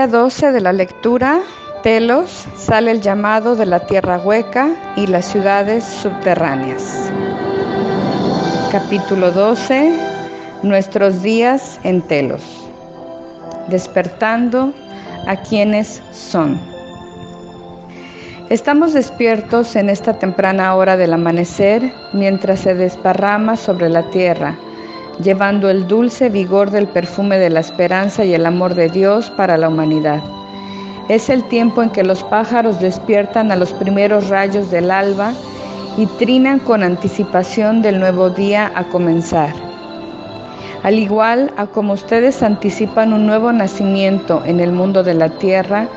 Día 12 de la lectura, Telos, sale el llamado de la tierra hueca y las ciudades subterráneas. Capítulo 12, nuestros días en Telos. Despertando a quienes son. Estamos despiertos en esta temprana hora del amanecer mientras se desparrama sobre la tierra llevando el dulce vigor del perfume de la esperanza y el amor de Dios para la humanidad. Es el tiempo en que los pájaros despiertan a los primeros rayos del alba y trinan con anticipación del nuevo día a comenzar. Al igual a como ustedes anticipan un nuevo nacimiento en el mundo de la tierra,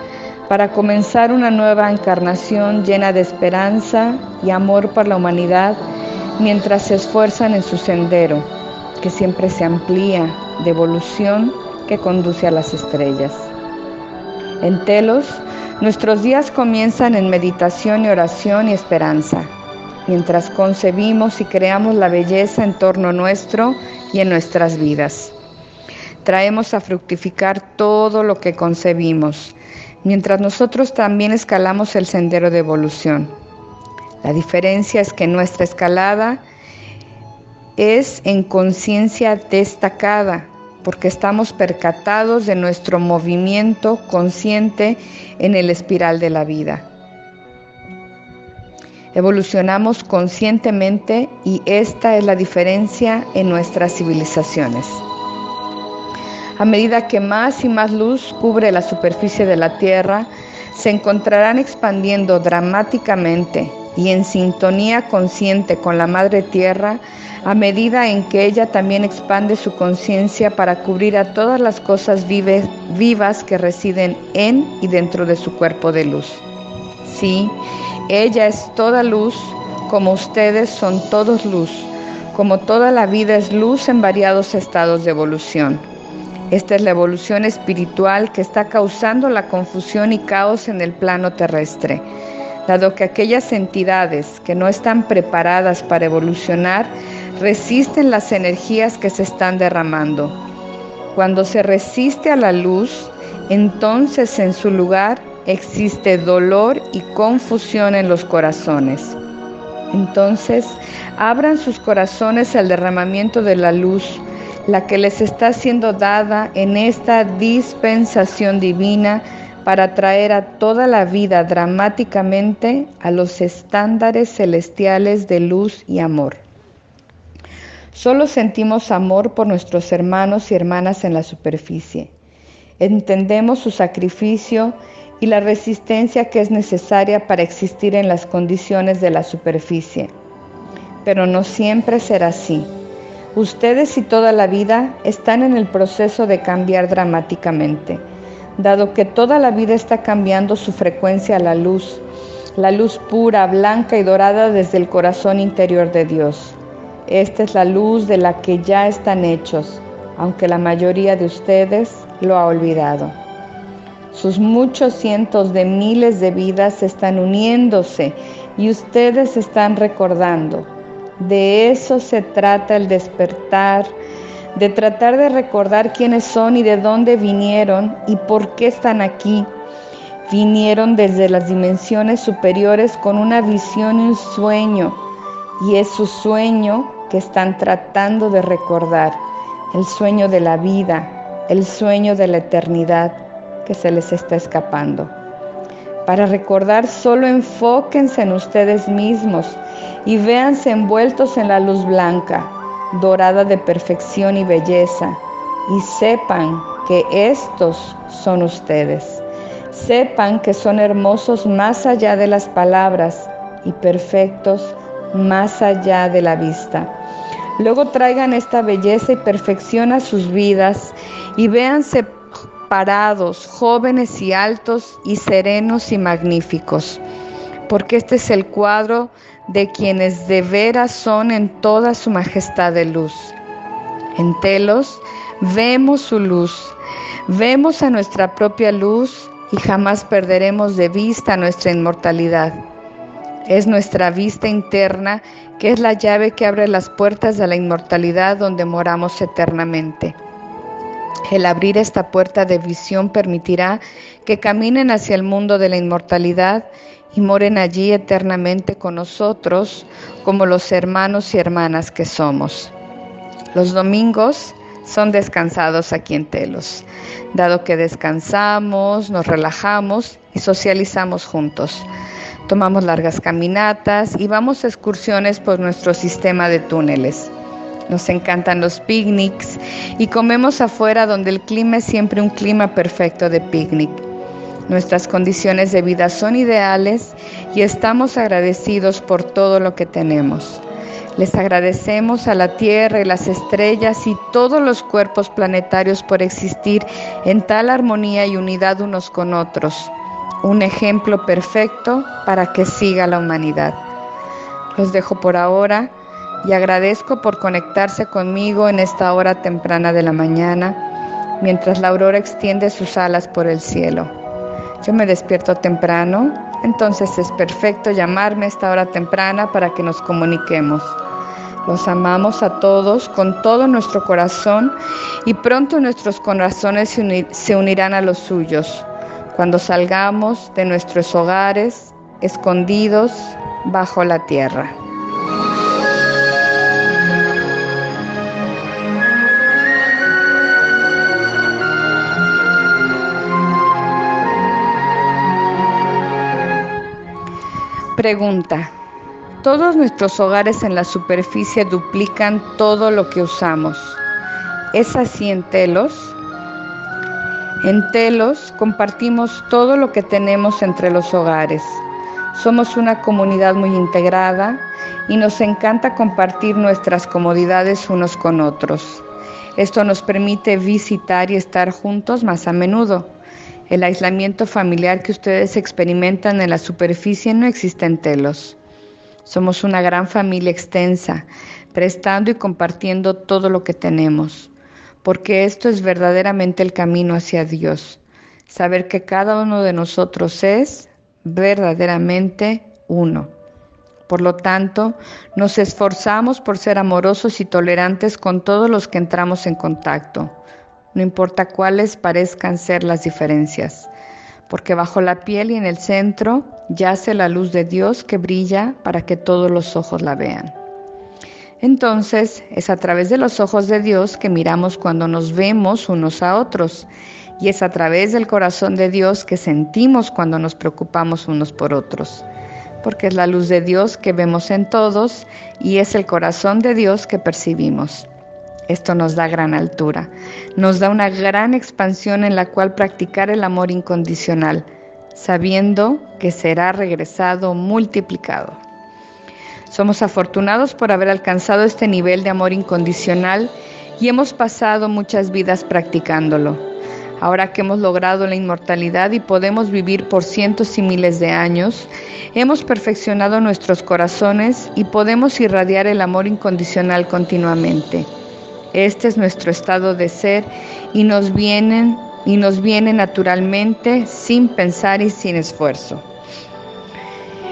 para comenzar una nueva encarnación llena de esperanza y amor por la humanidad mientras se esfuerzan en su sendero que siempre se amplía, de evolución que conduce a las estrellas. En Telos, nuestros días comienzan en meditación y oración y esperanza, mientras concebimos y creamos la belleza en torno nuestro y en nuestras vidas. Traemos a fructificar todo lo que concebimos, mientras nosotros también escalamos el sendero de evolución. La diferencia es que nuestra escalada es en conciencia destacada, porque estamos percatados de nuestro movimiento consciente en el espiral de la vida. Evolucionamos conscientemente y esta es la diferencia en nuestras civilizaciones. A medida que más y más luz cubre la superficie de la Tierra, se encontrarán expandiendo dramáticamente y en sintonía consciente con la Madre Tierra a medida en que ella también expande su conciencia para cubrir a todas las cosas vivas que residen en y dentro de su cuerpo de luz. Sí, ella es toda luz, como ustedes son todos luz, como toda la vida es luz en variados estados de evolución. Esta es la evolución espiritual que está causando la confusión y caos en el plano terrestre, dado que aquellas entidades que no están preparadas para evolucionar resisten las energías que se están derramando. Cuando se resiste a la luz, entonces en su lugar existe dolor y confusión en los corazones. Entonces, abran sus corazones al derramamiento de la luz, la que les está siendo dada en esta dispensación divina para traer a toda la vida dramáticamente a los estándares celestiales de luz y amor. Solo sentimos amor por nuestros hermanos y hermanas en la superficie. Entendemos su sacrificio y la resistencia que es necesaria para existir en las condiciones de la superficie. Pero no siempre será así. Ustedes y toda la vida están en el proceso de cambiar dramáticamente, dado que toda la vida está cambiando su frecuencia a la luz, la luz pura, blanca y dorada desde el corazón interior de Dios. Esta es la luz de la que ya están hechos, aunque la mayoría de ustedes lo ha olvidado. Sus muchos cientos de miles de vidas están uniéndose y ustedes están recordando. De eso se trata el despertar, de tratar de recordar quiénes son y de dónde vinieron y por qué están aquí. Vinieron desde las dimensiones superiores con una visión y un sueño y es su sueño que están tratando de recordar, el sueño de la vida, el sueño de la eternidad que se les está escapando. Para recordar, solo enfóquense en ustedes mismos y véanse envueltos en la luz blanca, dorada de perfección y belleza, y sepan que estos son ustedes. Sepan que son hermosos más allá de las palabras y perfectos más allá de la vista. Luego traigan esta belleza y perfección a sus vidas y véanse parados, jóvenes y altos y serenos y magníficos, porque este es el cuadro de quienes de veras son en toda su majestad de luz. En Telos vemos su luz, vemos a nuestra propia luz y jamás perderemos de vista nuestra inmortalidad. Es nuestra vista interna que es la llave que abre las puertas de la inmortalidad donde moramos eternamente. El abrir esta puerta de visión permitirá que caminen hacia el mundo de la inmortalidad y moren allí eternamente con nosotros como los hermanos y hermanas que somos. Los domingos son descansados aquí en Telos, dado que descansamos, nos relajamos y socializamos juntos. Tomamos largas caminatas y vamos a excursiones por nuestro sistema de túneles. Nos encantan los picnics y comemos afuera donde el clima es siempre un clima perfecto de picnic. Nuestras condiciones de vida son ideales y estamos agradecidos por todo lo que tenemos. Les agradecemos a la Tierra y las estrellas y todos los cuerpos planetarios por existir en tal armonía y unidad unos con otros. Un ejemplo perfecto para que siga la humanidad. Los dejo por ahora y agradezco por conectarse conmigo en esta hora temprana de la mañana, mientras la aurora extiende sus alas por el cielo. Yo me despierto temprano, entonces es perfecto llamarme a esta hora temprana para que nos comuniquemos. Los amamos a todos con todo nuestro corazón y pronto nuestros corazones se, unirán a los suyos cuando salgamos de nuestros hogares escondidos bajo la tierra. Pregunta. Todos nuestros hogares en la superficie duplican todo lo que usamos. ¿Es así en Telos? En Telos compartimos todo lo que tenemos entre los hogares. Somos una comunidad muy integrada y nos encanta compartir nuestras comodidades unos con otros. Esto nos permite visitar y estar juntos más a menudo. El aislamiento familiar que ustedes experimentan en la superficie no existe en Telos. Somos una gran familia extensa, prestando y compartiendo todo lo que tenemos, porque esto es verdaderamente el camino hacia Dios. Saber que cada uno de nosotros es verdaderamente uno. Por lo tanto, nos esforzamos por ser amorosos y tolerantes con todos los que entramos en contacto no importa cuáles parezcan ser las diferencias, porque bajo la piel y en el centro yace la luz de Dios que brilla para que todos los ojos la vean. Entonces es a través de los ojos de Dios que miramos cuando nos vemos unos a otros y es a través del corazón de Dios que sentimos cuando nos preocupamos unos por otros, porque es la luz de Dios que vemos en todos y es el corazón de Dios que percibimos. Esto nos da gran altura, nos da una gran expansión en la cual practicar el amor incondicional, sabiendo que será regresado multiplicado. Somos afortunados por haber alcanzado este nivel de amor incondicional y hemos pasado muchas vidas practicándolo. Ahora que hemos logrado la inmortalidad y podemos vivir por cientos y miles de años, hemos perfeccionado nuestros corazones y podemos irradiar el amor incondicional continuamente. Este es nuestro estado de ser y nos vienen y nos viene naturalmente sin pensar y sin esfuerzo.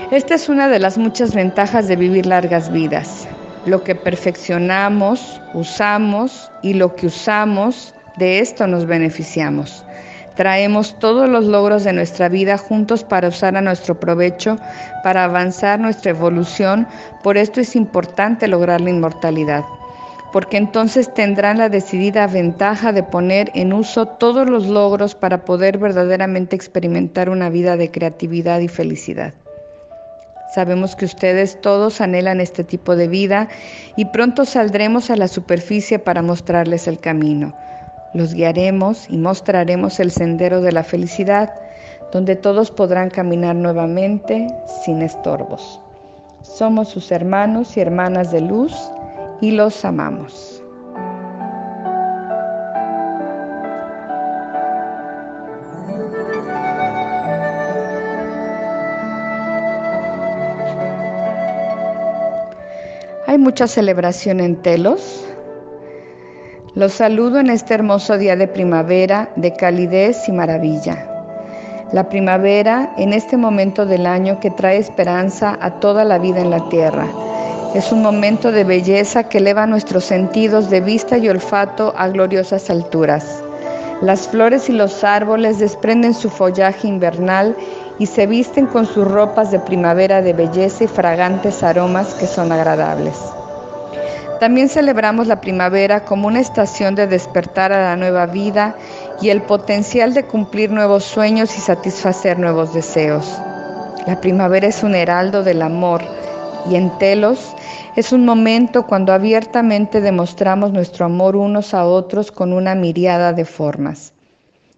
Esta es una de las muchas ventajas de vivir largas vidas. Lo que perfeccionamos, usamos y lo que usamos, de esto nos beneficiamos. Traemos todos los logros de nuestra vida juntos para usar a nuestro provecho, para avanzar nuestra evolución. Por esto es importante lograr la inmortalidad porque entonces tendrán la decidida ventaja de poner en uso todos los logros para poder verdaderamente experimentar una vida de creatividad y felicidad. Sabemos que ustedes todos anhelan este tipo de vida y pronto saldremos a la superficie para mostrarles el camino. Los guiaremos y mostraremos el sendero de la felicidad, donde todos podrán caminar nuevamente sin estorbos. Somos sus hermanos y hermanas de luz y los amamos. Hay mucha celebración en Telos. Los saludo en este hermoso día de primavera, de calidez y maravilla. La primavera en este momento del año que trae esperanza a toda la vida en la tierra es un momento de belleza que eleva nuestros sentidos de vista y olfato a gloriosas alturas. Las flores y los árboles desprenden su follaje invernal y se visten con sus ropas de primavera de belleza y fragantes aromas que son agradables. También celebramos la primavera como una estación de despertar a la nueva vida y el potencial de cumplir nuevos sueños y satisfacer nuevos deseos. La primavera es un heraldo del amor y en Telos es un momento cuando abiertamente demostramos nuestro amor unos a otros con una miriada de formas.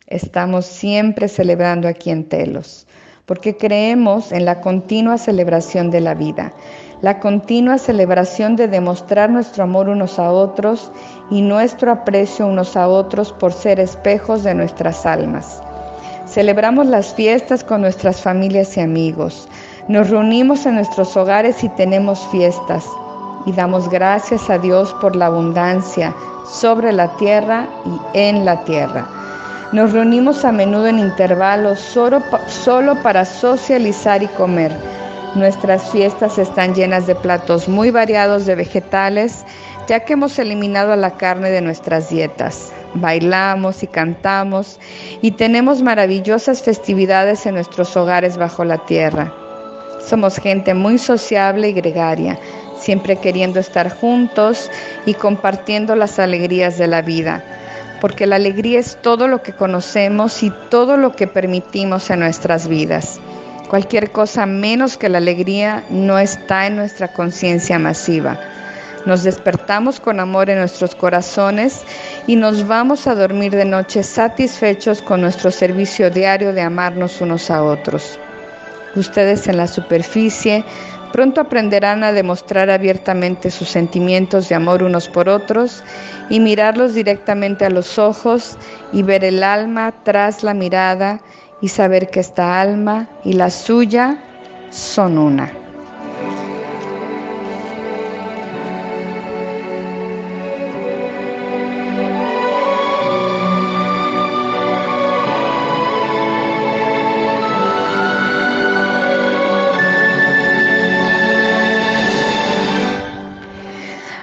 Estamos siempre celebrando aquí en Telos, porque creemos en la continua celebración de la vida, la continua celebración de demostrar nuestro amor unos a otros y nuestro aprecio unos a otros por ser espejos de nuestras almas. Celebramos las fiestas con nuestras familias y amigos. Nos reunimos en nuestros hogares y tenemos fiestas. Y damos gracias a Dios por la abundancia sobre la tierra y en la tierra. Nos reunimos a menudo en intervalos solo, solo para socializar y comer Nuestras fiestas están llenas de platos muy variados de vegetales, ya que hemos eliminado la carne de nuestras dietas. Bailamos y cantamos y tenemos maravillosas festividades en nuestros hogares bajo la tierra. Somos gente muy sociable y gregaria, siempre queriendo estar juntos y compartiendo las alegrías de la vida, porque la alegría es todo lo que conocemos y todo lo que permitimos en nuestras vidas. Cualquier cosa menos que la alegría no está en nuestra conciencia masiva. Nos despertamos con amor en nuestros corazones y nos vamos a dormir de noche satisfechos con nuestro servicio diario de amarnos unos a otros. Ustedes en la superficie pronto aprenderán a demostrar abiertamente sus sentimientos de amor unos por otros y mirarlos directamente a los ojos y ver el alma tras la mirada y saber que esta alma y la suya son una.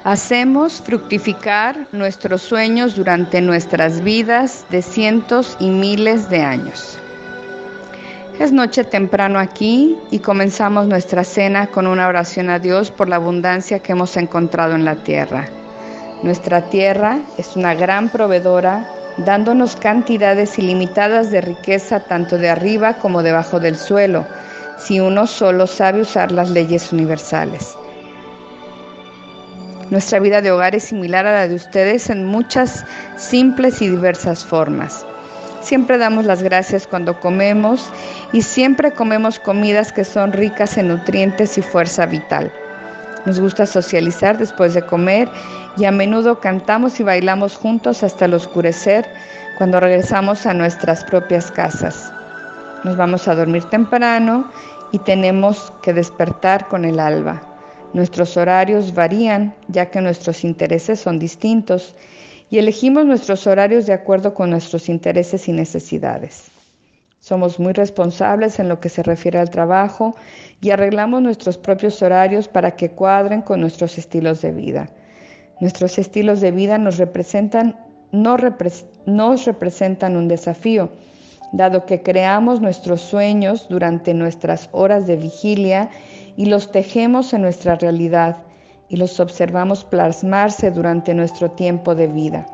Hacemos fructificar nuestros sueños durante nuestras vidas de cientos y miles de años. Es noche temprano aquí y comenzamos nuestra cena con una oración a Dios por la abundancia que hemos encontrado en la tierra. Nuestra tierra es una gran proveedora, dándonos cantidades ilimitadas de riqueza tanto de arriba como debajo del suelo, si uno solo sabe usar las leyes universales. Nuestra vida de hogar es similar a la de ustedes en muchas simples y diversas formas. Siempre damos las gracias cuando comemos y siempre comemos comidas que son ricas en nutrientes y fuerza vital. Nos gusta socializar después de comer y a menudo cantamos y bailamos juntos hasta el oscurecer cuando regresamos a nuestras propias casas. Nos vamos a dormir temprano y tenemos que despertar con el alba. Nuestros horarios varían ya que nuestros intereses son distintos y elegimos nuestros horarios de acuerdo con nuestros intereses y necesidades. Somos muy responsables en lo que se refiere al trabajo y arreglamos nuestros propios horarios para que cuadren con nuestros estilos de vida. Nuestros estilos de vida nos representan, nos representan un desafío, dado que creamos nuestros sueños durante nuestras horas de vigilia y los tejemos en nuestra realidad y los observamos plasmarse durante nuestro tiempo de vida.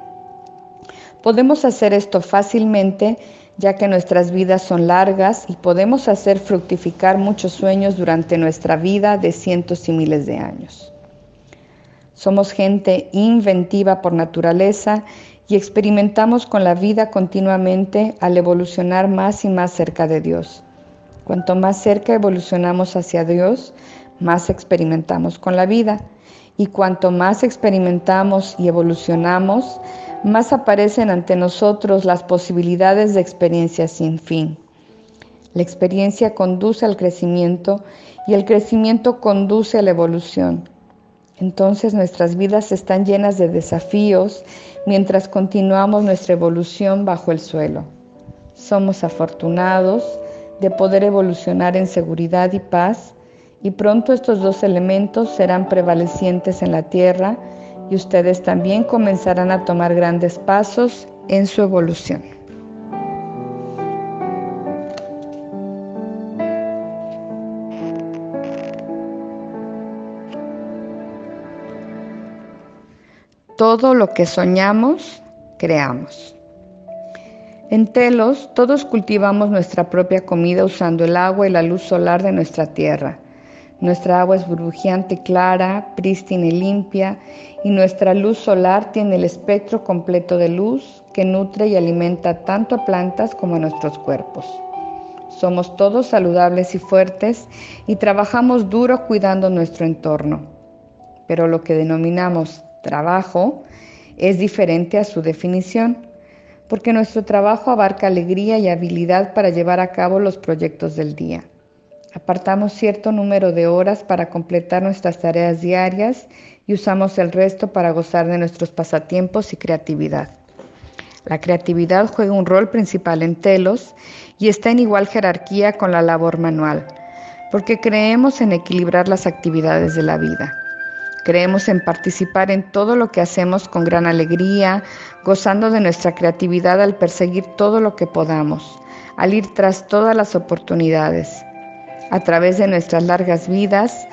Podemos hacer esto fácilmente ya que nuestras vidas son largas y podemos hacer fructificar muchos sueños durante nuestra vida de cientos y miles de años. Somos gente inventiva por naturaleza y experimentamos con la vida continuamente al evolucionar más y más cerca de Dios. Cuanto más cerca evolucionamos hacia Dios, más experimentamos con la vida. Y cuanto más experimentamos y evolucionamos, más aparecen ante nosotros las posibilidades de experiencia sin fin. La experiencia conduce al crecimiento y el crecimiento conduce a la evolución. Entonces nuestras vidas están llenas de desafíos mientras continuamos nuestra evolución bajo el suelo. Somos afortunados de poder evolucionar en seguridad y paz y pronto estos dos elementos serán prevalecientes en la tierra y ustedes también comenzarán a tomar grandes pasos en su evolución. Todo lo que soñamos, creamos. En Telos, todos cultivamos nuestra propia comida usando el agua y la luz solar de nuestra tierra. Nuestra agua es burbujeante, clara, prístina y limpia, y nuestra luz solar tiene el espectro completo de luz que nutre y alimenta tanto a plantas como a nuestros cuerpos. Somos todos saludables y fuertes y trabajamos duro cuidando nuestro entorno. Pero lo que denominamos trabajo es diferente a su definición, porque nuestro trabajo abarca alegría y habilidad para llevar a cabo los proyectos del día. Apartamos cierto número de horas para completar nuestras tareas diarias y usamos el resto para gozar de nuestros pasatiempos y creatividad. La creatividad juega un rol principal en Telos y está en igual jerarquía con la labor manual, porque creemos en equilibrar las actividades de la vida. Creemos en participar en todo lo que hacemos con gran alegría, gozando de nuestra creatividad al perseguir todo lo que podamos, al ir tras todas las oportunidades. A través de nuestras largas vidas,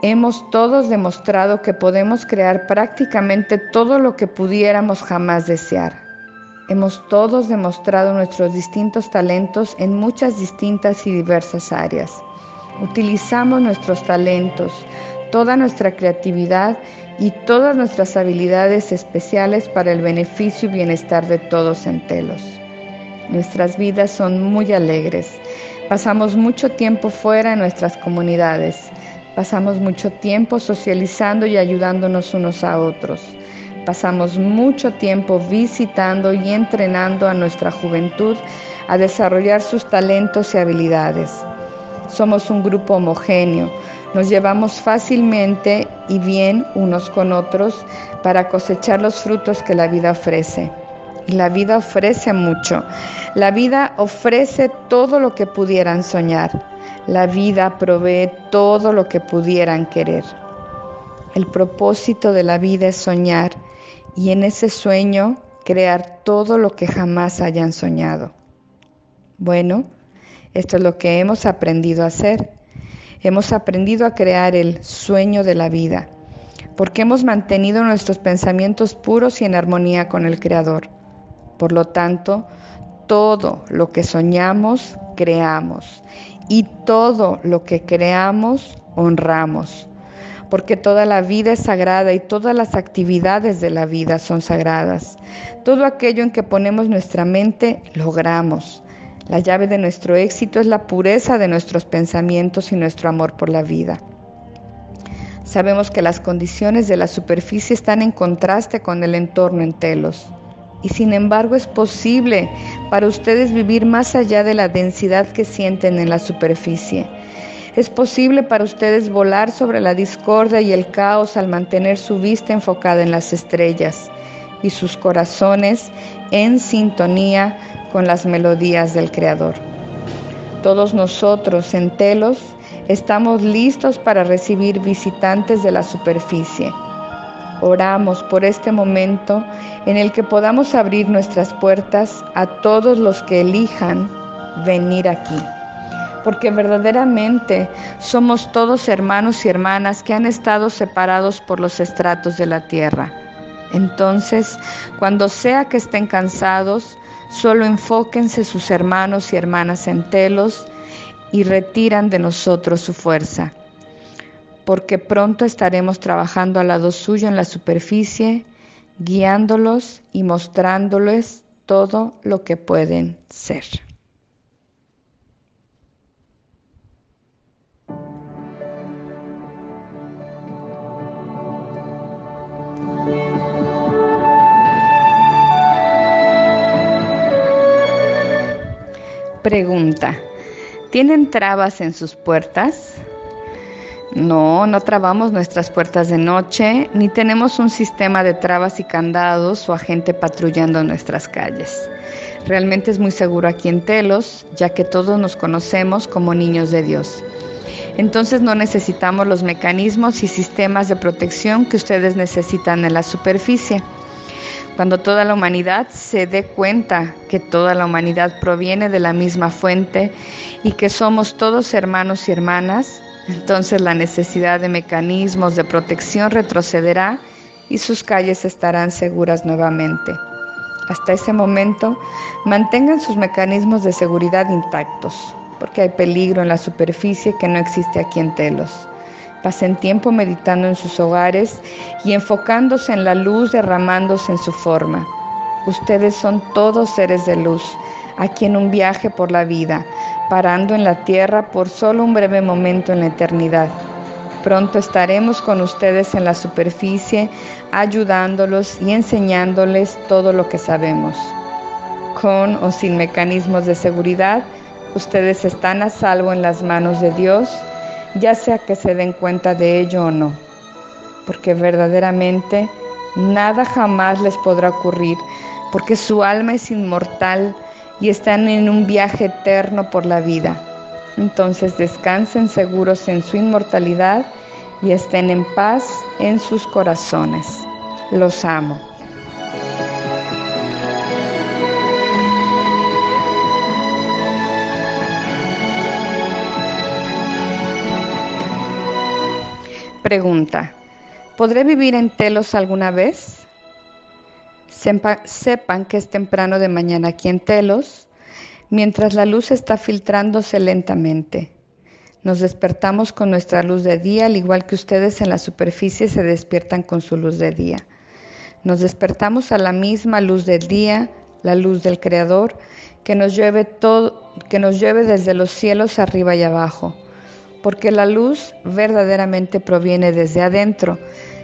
hemos todos demostrado que podemos crear prácticamente todo lo que pudiéramos jamás desear. Hemos todos demostrado nuestros distintos talentos en muchas distintas y diversas áreas. Utilizamos nuestros talentos, toda nuestra creatividad y todas nuestras habilidades especiales para el beneficio y bienestar de todos en Telos. Nuestras vidas son muy alegres. Pasamos mucho tiempo fuera en nuestras comunidades. Pasamos mucho tiempo socializando y ayudándonos unos a otros. Pasamos mucho tiempo visitando y entrenando a nuestra juventud a desarrollar sus talentos y habilidades. Somos un grupo homogéneo, nos llevamos fácilmente y bien unos con otros para cosechar los frutos que la vida ofrece. Y la vida ofrece mucho. La vida ofrece todo lo que pudieran soñar. La vida provee todo lo que pudieran querer. El propósito de la vida es soñar y en ese sueño crear todo lo que jamás hayan soñado. Bueno, esto es lo que hemos aprendido a hacer hemos aprendido a crear el sueño de la vida, porque hemos mantenido nuestros pensamientos puros y en armonía con el Creador. Por lo tanto, todo lo que soñamos, creamos, y todo lo que creamos, honramos, porque toda la vida es sagrada y todas las actividades de la vida son sagradas. Todo aquello en que ponemos nuestra mente, logramos. La llave de nuestro éxito es la pureza de nuestros pensamientos y nuestro amor por la vida. Sabemos que las condiciones de la superficie están en contraste con el entorno en telos. Y sin embargo es posible para ustedes vivir más allá de la densidad que sienten en la superficie. Es posible para ustedes volar sobre la discordia y el caos al mantener su vista enfocada en las estrellas y sus corazones en sintonía con las melodías del Creador. Todos nosotros en Telos estamos listos para recibir visitantes de la superficie. Oramos por este momento en el que podamos abrir nuestras puertas a todos los que elijan venir aquí. Porque verdaderamente somos todos hermanos y hermanas que han estado separados por los estratos de la tierra. Entonces, cuando sea que estén cansados, Solo enfóquense sus hermanos y hermanas en telos y retiran de nosotros su fuerza, porque pronto estaremos trabajando al lado suyo en la superficie, guiándolos y mostrándoles todo lo que pueden ser. Pregunta, ¿tienen trabas en sus puertas? No, no trabamos nuestras puertas de noche, ni tenemos un sistema de trabas y candados o agente patrullando nuestras calles. Realmente es muy seguro aquí en Telos, ya que todos nos conocemos como niños de Dios. Entonces no necesitamos los mecanismos y sistemas de protección que ustedes necesitan en la superficie. Cuando toda la humanidad se dé cuenta que toda la humanidad proviene de la misma fuente y que somos todos hermanos y hermanas, entonces la necesidad de mecanismos de protección retrocederá y sus calles estarán seguras nuevamente. Hasta ese momento, mantengan sus mecanismos de seguridad intactos, porque hay peligro en la superficie que no existe aquí en Telos. Pasen tiempo meditando en sus hogares y enfocándose en la luz derramándose en su forma. Ustedes son todos seres de luz, aquí en un viaje por la vida, parando en la tierra por solo un breve momento en la eternidad. Pronto estaremos con ustedes en la superficie, ayudándolos y enseñándoles todo lo que sabemos. Con o sin mecanismos de seguridad, ustedes están a salvo en las manos de Dios, ya sea que se den cuenta de ello o no, porque verdaderamente nada jamás les podrá ocurrir, porque su alma es inmortal y están en un viaje eterno por la vida. Entonces descansen seguros en su inmortalidad y estén en paz en sus corazones. Los amo. Pregunta, ¿podré vivir en Telos alguna vez? sepan que es temprano de mañana aquí en Telos, mientras la luz está filtrándose lentamente. Nos despertamos con nuestra luz de día, al igual que ustedes en la superficie se despiertan con su luz de día. Nos despertamos a la misma luz del día, la luz del Creador, que nos llueve todo, que nos llueve desde los cielos arriba y abajo, porque la luz verdaderamente proviene desde adentro,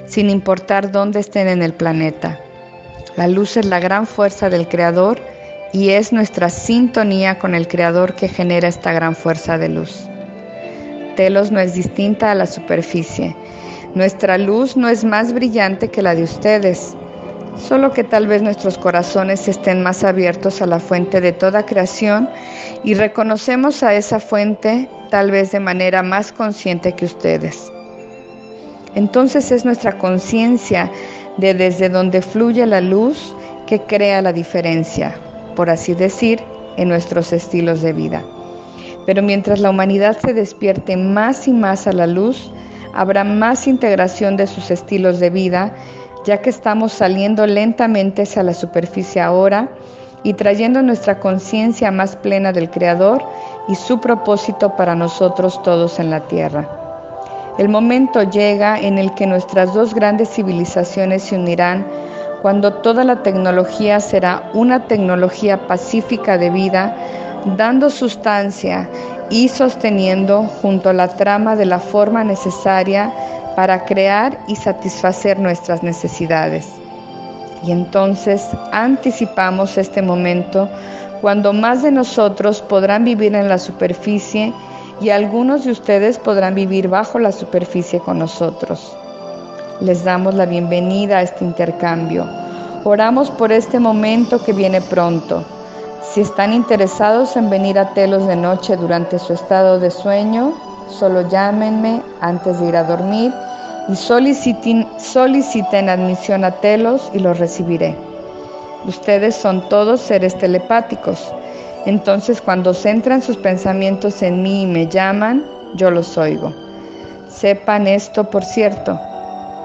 sin importar dónde estén en el planeta. La luz es la gran fuerza del Creador y es nuestra sintonía con el Creador que genera esta gran fuerza de luz. Telos no es distinta a la superficie. Nuestra luz no es más brillante que la de ustedes, solo que tal vez nuestros corazones estén más abiertos a la fuente de toda creación y reconocemos a esa fuente tal vez de manera más consciente que ustedes. Entonces es nuestra conciencia de desde donde fluye la luz que crea la diferencia, por así decir, en nuestros estilos de vida. Pero mientras la humanidad se despierte más y más a la luz, habrá más integración de sus estilos de vida, ya que estamos saliendo lentamente hacia la superficie ahora y trayendo nuestra conciencia más plena del Creador y su propósito para nosotros todos en la tierra. El momento llega en el que nuestras dos grandes civilizaciones se unirán cuando toda la tecnología será una tecnología pacífica de vida, dando sustancia y sosteniendo junto a la trama de la forma necesaria para crear y satisfacer nuestras necesidades. Y entonces anticipamos este momento cuando más de nosotros podrán vivir en la superficie y algunos de ustedes podrán vivir bajo la superficie con nosotros. Les damos la bienvenida a este intercambio. Oramos por este momento que viene pronto. Si están interesados en venir a Telos de noche durante su estado de sueño, solo llámenme antes de ir a dormir y soliciten, soliciten admisión a Telos y los recibiré. Ustedes son todos seres telepáticos entonces cuando centran sus pensamientos en mí y me llaman, yo los oigo. Sepan esto, por cierto,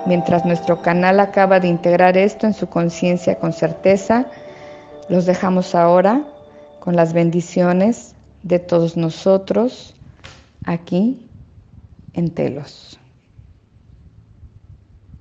mientras nuestro canal acaba de integrar esto en su conciencia con certeza, los dejamos ahora con las bendiciones de todos nosotros aquí en Telos.